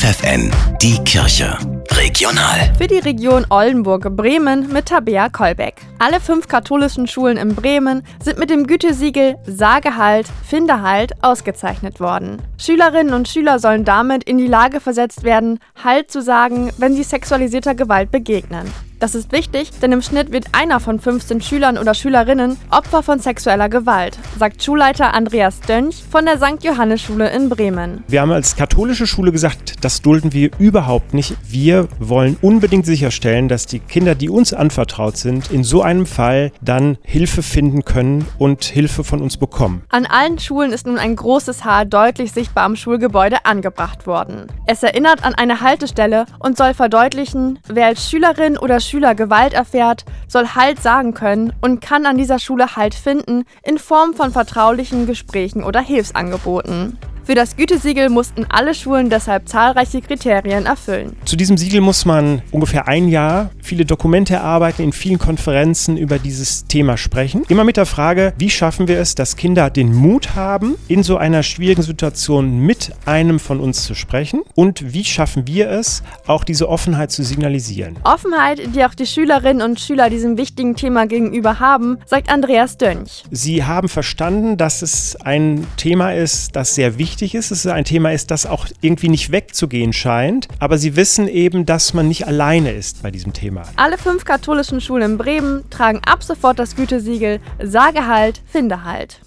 FFN, die Kirche. Regional. Für die Region Oldenburg-Bremen mit Tabea Kolbeck. Alle fünf katholischen Schulen in Bremen sind mit dem Gütesiegel Sagehalt, Findehalt ausgezeichnet worden. Schülerinnen und Schüler sollen damit in die Lage versetzt werden, Halt zu sagen, wenn sie sexualisierter Gewalt begegnen. Das ist wichtig, denn im Schnitt wird einer von 15 Schülern oder Schülerinnen Opfer von sexueller Gewalt, sagt Schulleiter Andreas Dönch von der St. Johannes Schule in Bremen. Wir haben als katholische Schule gesagt, das dulden wir überhaupt nicht. Wir wollen unbedingt sicherstellen, dass die Kinder, die uns anvertraut sind, in so einem Fall dann Hilfe finden können und Hilfe von uns bekommen. An allen Schulen ist nun ein großes Haar deutlich sichtbar am Schulgebäude angebracht worden. Es erinnert an eine Haltestelle und soll verdeutlichen, wer als Schülerin oder Schüler Schüler Gewalt erfährt, soll Halt sagen können und kann an dieser Schule Halt finden in Form von vertraulichen Gesprächen oder Hilfsangeboten. Für das Gütesiegel mussten alle Schulen deshalb zahlreiche Kriterien erfüllen. Zu diesem Siegel muss man ungefähr ein Jahr viele Dokumente erarbeiten, in vielen Konferenzen über dieses Thema sprechen. Immer mit der Frage, wie schaffen wir es, dass Kinder den Mut haben, in so einer schwierigen Situation mit einem von uns zu sprechen und wie schaffen wir es, auch diese Offenheit zu signalisieren. Offenheit, die auch die Schülerinnen und Schüler diesem wichtigen Thema gegenüber haben, sagt Andreas Dönch. Sie haben verstanden, dass es ein Thema ist, das sehr wichtig ist. Es ist ein Thema ist, das auch irgendwie nicht wegzugehen scheint. Aber sie wissen eben, dass man nicht alleine ist bei diesem Thema. Alle fünf katholischen Schulen in Bremen tragen ab sofort das Gütesiegel Sage halt, finde halt.